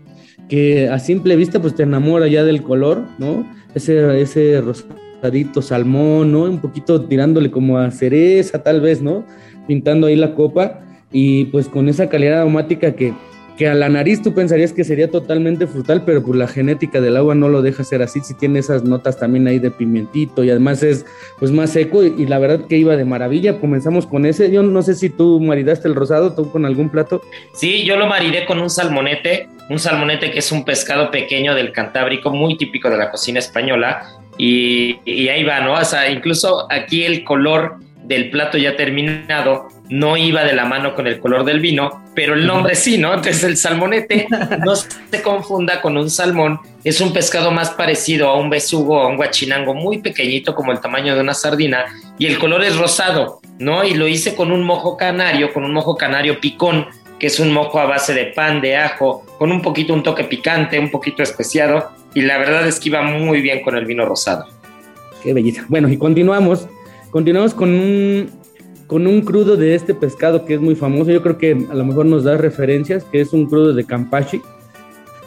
que a simple vista pues te enamora ya del color, ¿no? Ese, ese rosadito salmón, ¿no? Un poquito tirándole como a cereza tal vez, ¿no? Pintando ahí la copa y pues con esa calidad aromática que, que a la nariz tú pensarías que sería totalmente frutal, pero pues la genética del agua no lo deja ser así, si tiene esas notas también ahí de pimentito y además es pues más seco y, la verdad que iba de maravilla, comenzamos con ese, yo no sé si tú maridaste el rosado, tú con algún plato. Sí, yo lo maridé con un salmonete, un salmonete que es un pescado pequeño del Cantábrico, muy típico de la cocina española y, y ahí va, ¿no? O sea, incluso aquí el color del plato ya terminado no iba de la mano con el color del vino, pero el nombre sí, ¿no? Entonces el salmonete no se confunda con un salmón, es un pescado más parecido a un besugo a un guachinango muy pequeñito como el tamaño de una sardina y el color es rosado, ¿no? Y lo hice con un mojo canario, con un mojo canario picón, que es un mojo a base de pan, de ajo, con un poquito un toque picante, un poquito especiado y la verdad es que iba muy bien con el vino rosado. Qué belleza. Bueno, y continuamos Continuamos con un, con un crudo de este pescado que es muy famoso. Yo creo que a lo mejor nos da referencias, que es un crudo de Campachi,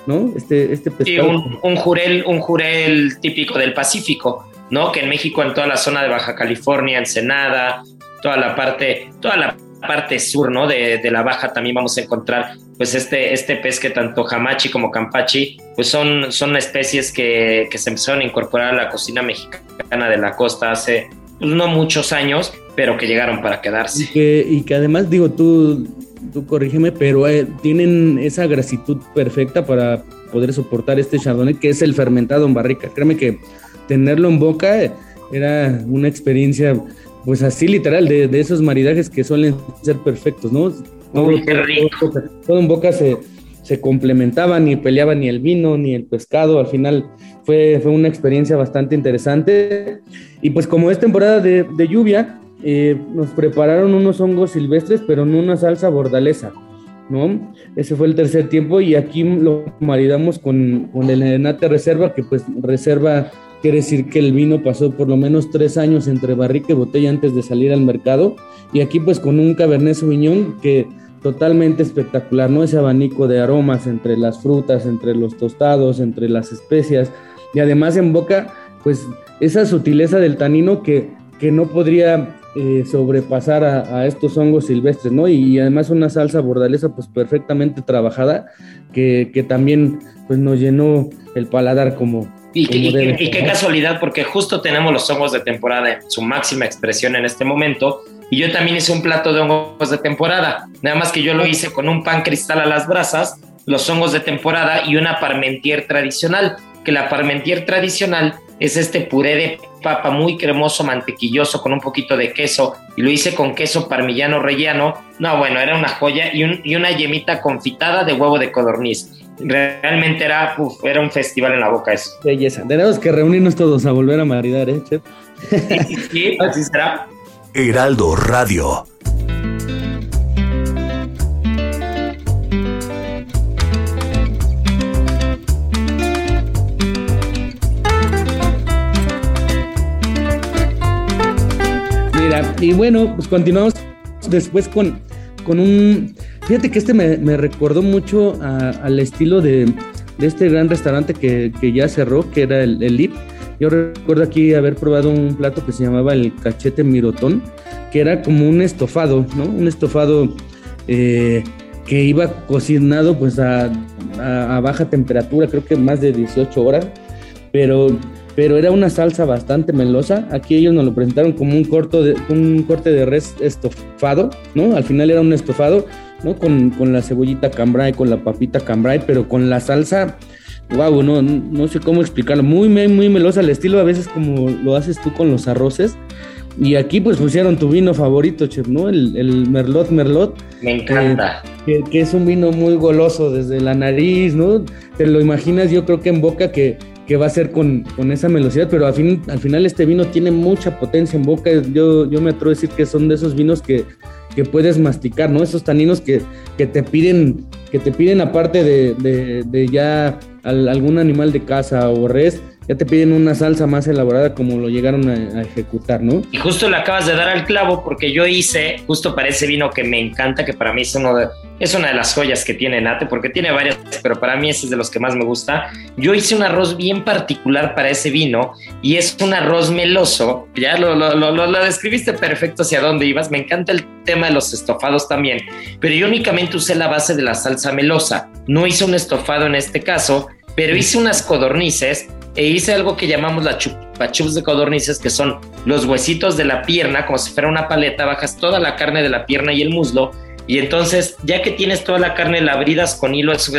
¿no? Este, este pescado. Sí, un, un, jurel, un jurel típico del Pacífico, ¿no? Que en México, en toda la zona de Baja California, Ensenada, toda la parte, toda la parte sur, ¿no? De, de, la baja también vamos a encontrar, pues este, este pez que tanto Hamachi como Campachi, pues son, son especies que, que se empezaron a incorporar a la cocina mexicana de la costa hace pues, no muchos años, pero que llegaron para quedarse. Y que, y que además, digo, tú, tú corrígeme, pero eh, tienen esa grasitud perfecta para poder soportar este chardonnay, que es el fermentado en barrica. Créeme que tenerlo en boca era una experiencia, pues así literal, de, de esos maridajes que suelen ser perfectos, ¿no? Todo, todo, todo en boca se, se complementaban, ni peleaban ni el vino, ni el pescado. Al final fue, fue una experiencia bastante interesante. Y pues como es temporada de, de lluvia, eh, nos prepararon unos hongos silvestres, pero en una salsa bordalesa, ¿no? Ese fue el tercer tiempo y aquí lo maridamos con, con el Enate Reserva, que pues reserva quiere decir que el vino pasó por lo menos tres años entre barrica y botella antes de salir al mercado. Y aquí pues con un Cabernet Sauvignon que totalmente espectacular, ¿no? Ese abanico de aromas entre las frutas, entre los tostados, entre las especias, y además en boca, pues esa sutileza del tanino que, que no podría eh, sobrepasar a, estos hongos silvestres, ¿no? Y, además una salsa bordalesa pues perfectamente trabajada que, que también pues nos llenó el paladar como, y, qué casualidad, porque justo tenemos los hongos de temporada en su máxima expresión en este momento. Y yo también hice un plato de hongos de temporada. Nada más que yo lo hice con un pan cristal a las brasas, los hongos de temporada y una parmentier tradicional. Que la parmentier tradicional es este puré de papa muy cremoso, mantequilloso, con un poquito de queso. Y lo hice con queso parmillano relleno. No, bueno, era una joya. Y, y una yemita confitada de huevo de codorniz realmente era, era un festival en la boca eso. Belleza. Tenemos que reunirnos todos a volver a maridar, ¿eh, Chef? Sí, así será. Heraldo Radio. Y bueno, pues continuamos después con, con un Fíjate que este me, recordó mucho al estilo de, este gran restaurante que, ya cerró, que era el, el Lip. Yo recuerdo aquí haber probado un plato que se llamaba el cachete mirotón, que era como un estofado, ¿no? Un estofado eh, que iba cocinado pues a, baja temperatura, creo que más de 18 horas, pero, pero era una salsa bastante melosa. Aquí ellos nos lo presentaron como un, corto de, un corte de res estofado, ¿no? Al final era un estofado ¿no? Con, la cebollita cambray, con la papita cambray, pero con la salsa, wow, no, no sé cómo explicarlo, muy, muy melosa al estilo a veces como lo haces tú con los arroces. Y aquí pues pusieron tu vino favorito, chef, ¿no? El, Merlot Merlot. Me encanta. Que, es un vino muy goloso desde la nariz, ¿no? Te lo imaginas yo creo que en boca que, va a ser con, esa velocidad, pero al, fin, al final este vino tiene mucha potencia en boca. Yo, yo me atrevo a decir que son de esos vinos que que puedes masticar, ¿no? Esos taninos que, que te piden, que te piden aparte de, de, ya algún animal de casa o res, ya te piden una salsa más elaborada como lo llegaron a, ejecutar, ¿no? Y justo le acabas de dar al clavo porque yo hice, justo para ese vino que me encanta, que para mí es, uno de, es una de las joyas que tiene Nate, porque tiene varias, pero para mí ese es de los que más me gusta. Yo hice un arroz bien particular para ese vino y es un arroz meloso, ya lo, lo, lo, lo describiste perfecto hacia dónde ibas, me encanta el tema de los estofados también, pero yo únicamente usé la base de la salsa melosa, no hice un estofado en este caso, pero hice unas codornices e hice algo que llamamos la chupachups de codornices, que son los huesitos de la pierna, como si fuera una paleta, bajas toda la carne de la pierna y el muslo, y entonces, ya que tienes toda la carne labridas con hilo, es,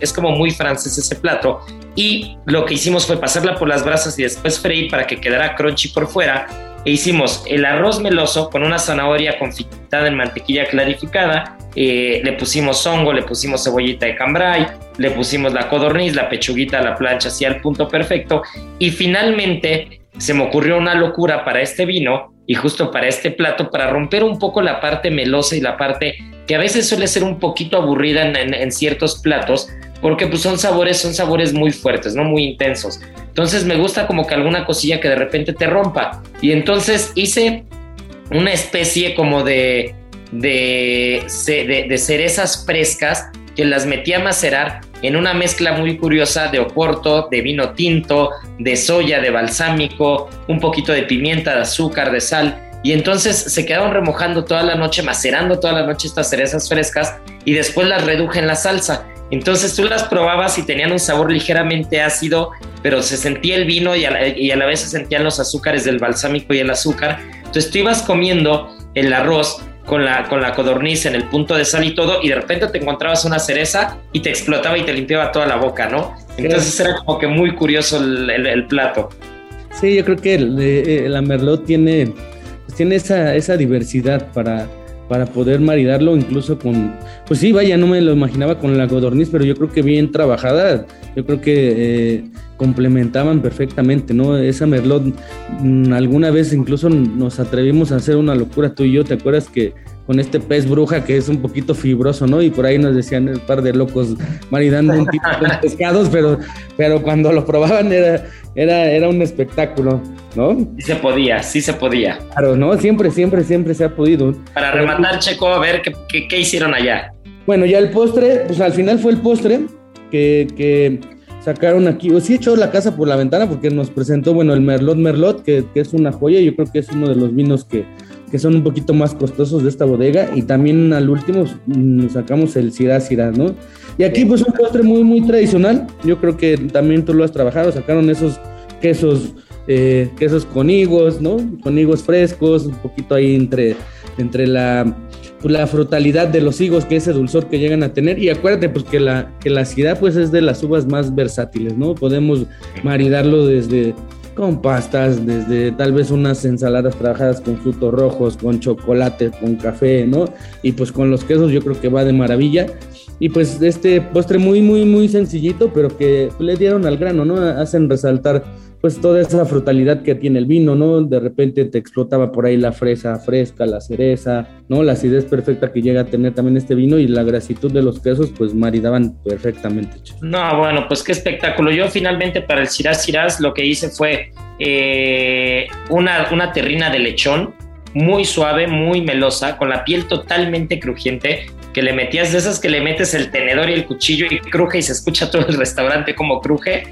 es como muy francés ese plato. Y lo que hicimos fue pasarla por las brasas y después freír para que quedara crunchy por fuera. E hicimos el arroz meloso con una zanahoria confitada en mantequilla clarificada. Eh, le pusimos hongo, le pusimos cebollita de cambray, le pusimos la codorniz, la pechuguita la plancha, así al punto perfecto. Y finalmente se me ocurrió una locura para este vino y justo para este plato, para romper un poco la parte melosa y la parte que a veces suele ser un poquito aburrida en, ciertos platos, porque pues son sabores, son sabores muy fuertes, ¿no? Muy intensos. Entonces me gusta como que alguna cosilla que de repente te rompa. Y entonces hice una especie como de, de, de, de cerezas frescas que las metí a macerar en una mezcla muy curiosa de oporto, de vino tinto, de soya, de balsámico, un poquito de pimienta, de azúcar, de sal. Y entonces se quedaron remojando toda la noche, macerando toda la noche estas cerezas frescas y después las reduje en la salsa. Entonces tú las probabas y tenían un sabor ligeramente ácido, pero se sentía el vino y a, la, vez se sentían los azúcares del balsámico y el azúcar. Entonces tú ibas comiendo el arroz con la, con la codorniz en el punto de sal y todo, y de repente te encontrabas una cereza y te explotaba y te limpiaba toda la boca, ¿no? Entonces era como que muy curioso el, plato. Sí, yo creo que el, eh, la Merlot tiene, pues tiene esa, esa diversidad para, para poder maridarlo incluso con, pues sí, vaya, no me lo imaginaba con la codorniz, pero yo creo que bien trabajada, yo creo que eh, complementaban perfectamente, ¿no? Esa merlot, mm, alguna vez incluso nos atrevimos a hacer una locura tú y yo, ¿te acuerdas que con este pez bruja que es un poquito fibroso, ¿no? Y por ahí nos decían un par de locos maridando un tipo de pescados, pero, pero cuando lo probaban era, era, era un espectáculo, ¿no? Sí se podía, sí se podía. Claro, ¿no? Siempre, siempre, siempre se ha podido. Para rematar, Checo, a ver qué, qué, hicieron allá. Bueno, ya el postre, pues al final fue el postre que, que sacaron aquí, o sí echó la casa por la ventana porque nos presentó, bueno, el Merlot Merlot, que, que, es una joya, yo creo que es uno de los vinos que, que son un poquito más costosos de esta bodega. Y también al último mm, sacamos el Sirá Sirá, ¿no? Y aquí pues un postre muy, muy tradicional. Yo creo que también tú lo has trabajado. Sacaron esos quesos, eh, quesos con higos, ¿no? Con higos frescos, un poquito ahí entre, entre la, pues, la frutalidad de los higos, que ese dulzor que llegan a tener. Y acuérdate pues que la, que la Sirá pues es de las uvas más versátiles, ¿no? Podemos maridarlo desde con pastas, desde tal vez unas ensaladas trabajadas con frutos rojos, con chocolate, con café, ¿no? Y pues con los quesos yo creo que va de maravilla. Y pues este postre muy, muy, muy sencillito, pero que le dieron al grano, ¿no? Hacen resaltar pues toda esa frutalidad que tiene el vino, ¿no? De repente te explotaba por ahí la fresa fresca, la cereza, ¿no? La acidez perfecta que llega a tener también este vino y la grasitud de los quesos, pues maridaban perfectamente. No, bueno, pues qué espectáculo. Yo finalmente para el Shiraz Shiraz lo que hice fue eh, una, una terrina de lechón muy suave, muy melosa, con la piel totalmente crujiente, que le metías de esas que le metes el tenedor y el cuchillo y cruje y se escucha todo el restaurante como cruje.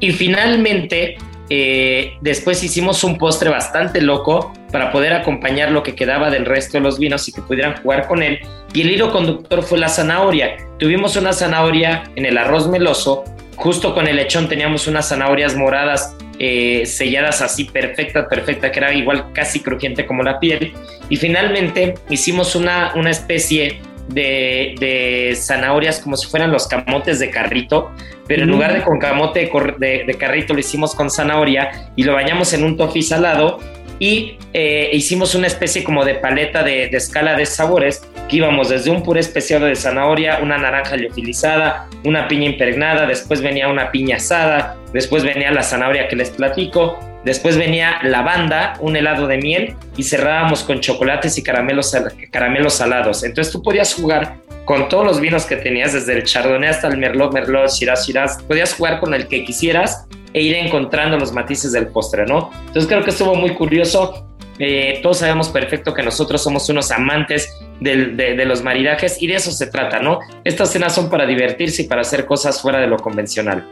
Y finalmente eh, después hicimos un postre bastante loco para poder acompañar lo que quedaba del resto de los vinos y que pudieran jugar con él. Y el hilo conductor fue la zanahoria. Tuvimos una zanahoria en el arroz meloso. Justo con el lechón teníamos unas zanahorias moradas eh, selladas así perfecta, perfecta, que era igual casi crujiente como la piel. Y finalmente hicimos una, una especie de, zanahorias como si fueran los camotes de carrito, pero en lugar de con camote de, carrito lo hicimos con zanahoria y lo bañamos en un toffee salado y eh, hicimos una especie como de paleta de, escala de sabores que íbamos desde un puré especial de zanahoria, una naranja liofilizada, una piña impregnada, después venía una piña asada, después venía la zanahoria que les platico, Después venía lavanda, un helado de miel y cerrábamos con chocolates y caramelos, caramelos salados. Entonces tú podías jugar con todos los vinos que tenías, desde el Chardonnay hasta el Merlot, Merlot, Shiraz, Shiraz. Podías jugar con el que quisieras e ir encontrando los matices del postre, ¿no? Entonces creo que estuvo muy curioso. Eh, todos sabemos perfecto que nosotros somos unos amantes de, de, los maridajes y de eso se trata, ¿no? Estas cenas son para divertirse y para hacer cosas fuera de lo convencional.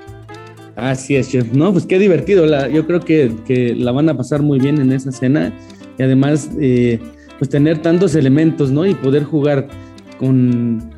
Así es, chef. No, pues qué divertido. Yo creo que, la van a pasar muy bien en esa cena. Y además, eh, pues tener tantos elementos, ¿no? Y poder jugar con,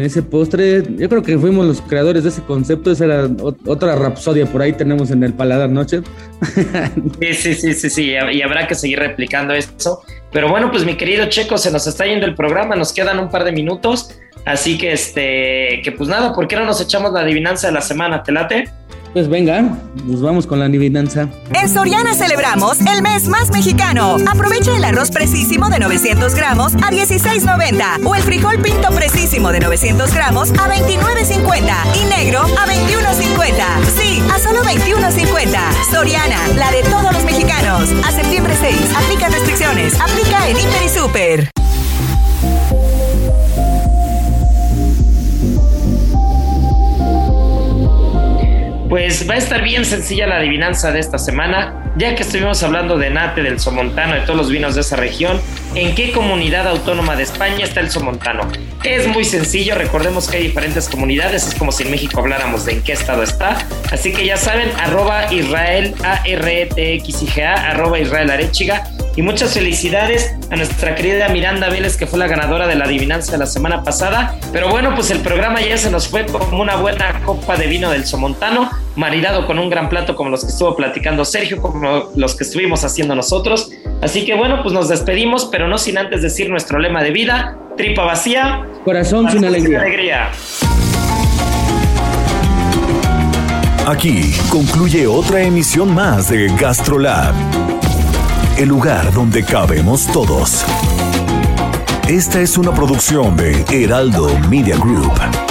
ese postre. Yo creo que fuimos los creadores de ese concepto. Esa era otra rapsodia por ahí tenemos en el paladar, ¿no, chef? Sí, sí, sí, sí, sí. Y habrá que seguir replicando eso. Pero bueno, pues mi querido Checo, se nos está yendo el programa. Nos quedan un par de minutos. Así que, este, que pues nada, ¿por qué no nos echamos la adivinanza de la semana? ¿Te late? Pues venga, nos vamos con la adivinanza. En Soriana celebramos el mes más mexicano. Aprovecha el arroz precisísimo de 900 gramos a 16.90 o el frijol pinto precisísimo de 900 gramos a 29.50 y negro a 21.50. Sí, a solo 21.50. Soriana, la de todos los mexicanos. A septiembre 6, aplica restricciones. Aplica en Hiper y Super. Pues va a estar bien sencilla la adivinanza de esta semana, ya que estuvimos hablando de Nate, del Somontano, de todos los vinos de esa región. ¿En qué comunidad autónoma de España está el Somontano? Es muy sencillo, recordemos que hay diferentes comunidades, es como si en México habláramos de en qué estado está. Así que ya saben, arroba Israel, A R E arroba Israel Arechiga y muchas felicidades a nuestra querida Miranda Vélez, que fue la ganadora de la adivinanza de la semana pasada. Pero bueno, pues el programa ya se nos fue como una buena copa de vino del Somontano, maridado con un gran plato como los que estuvo platicando Sergio, como los que estuvimos haciendo nosotros. Así que bueno, pues nos despedimos, pero no sin antes decir nuestro lema de vida, tripa vacía, corazón sin alegría. alegría. Aquí concluye otra emisión más de GastroLab el lugar donde cabemos todos. Esta es una producción de Heraldo Media Group.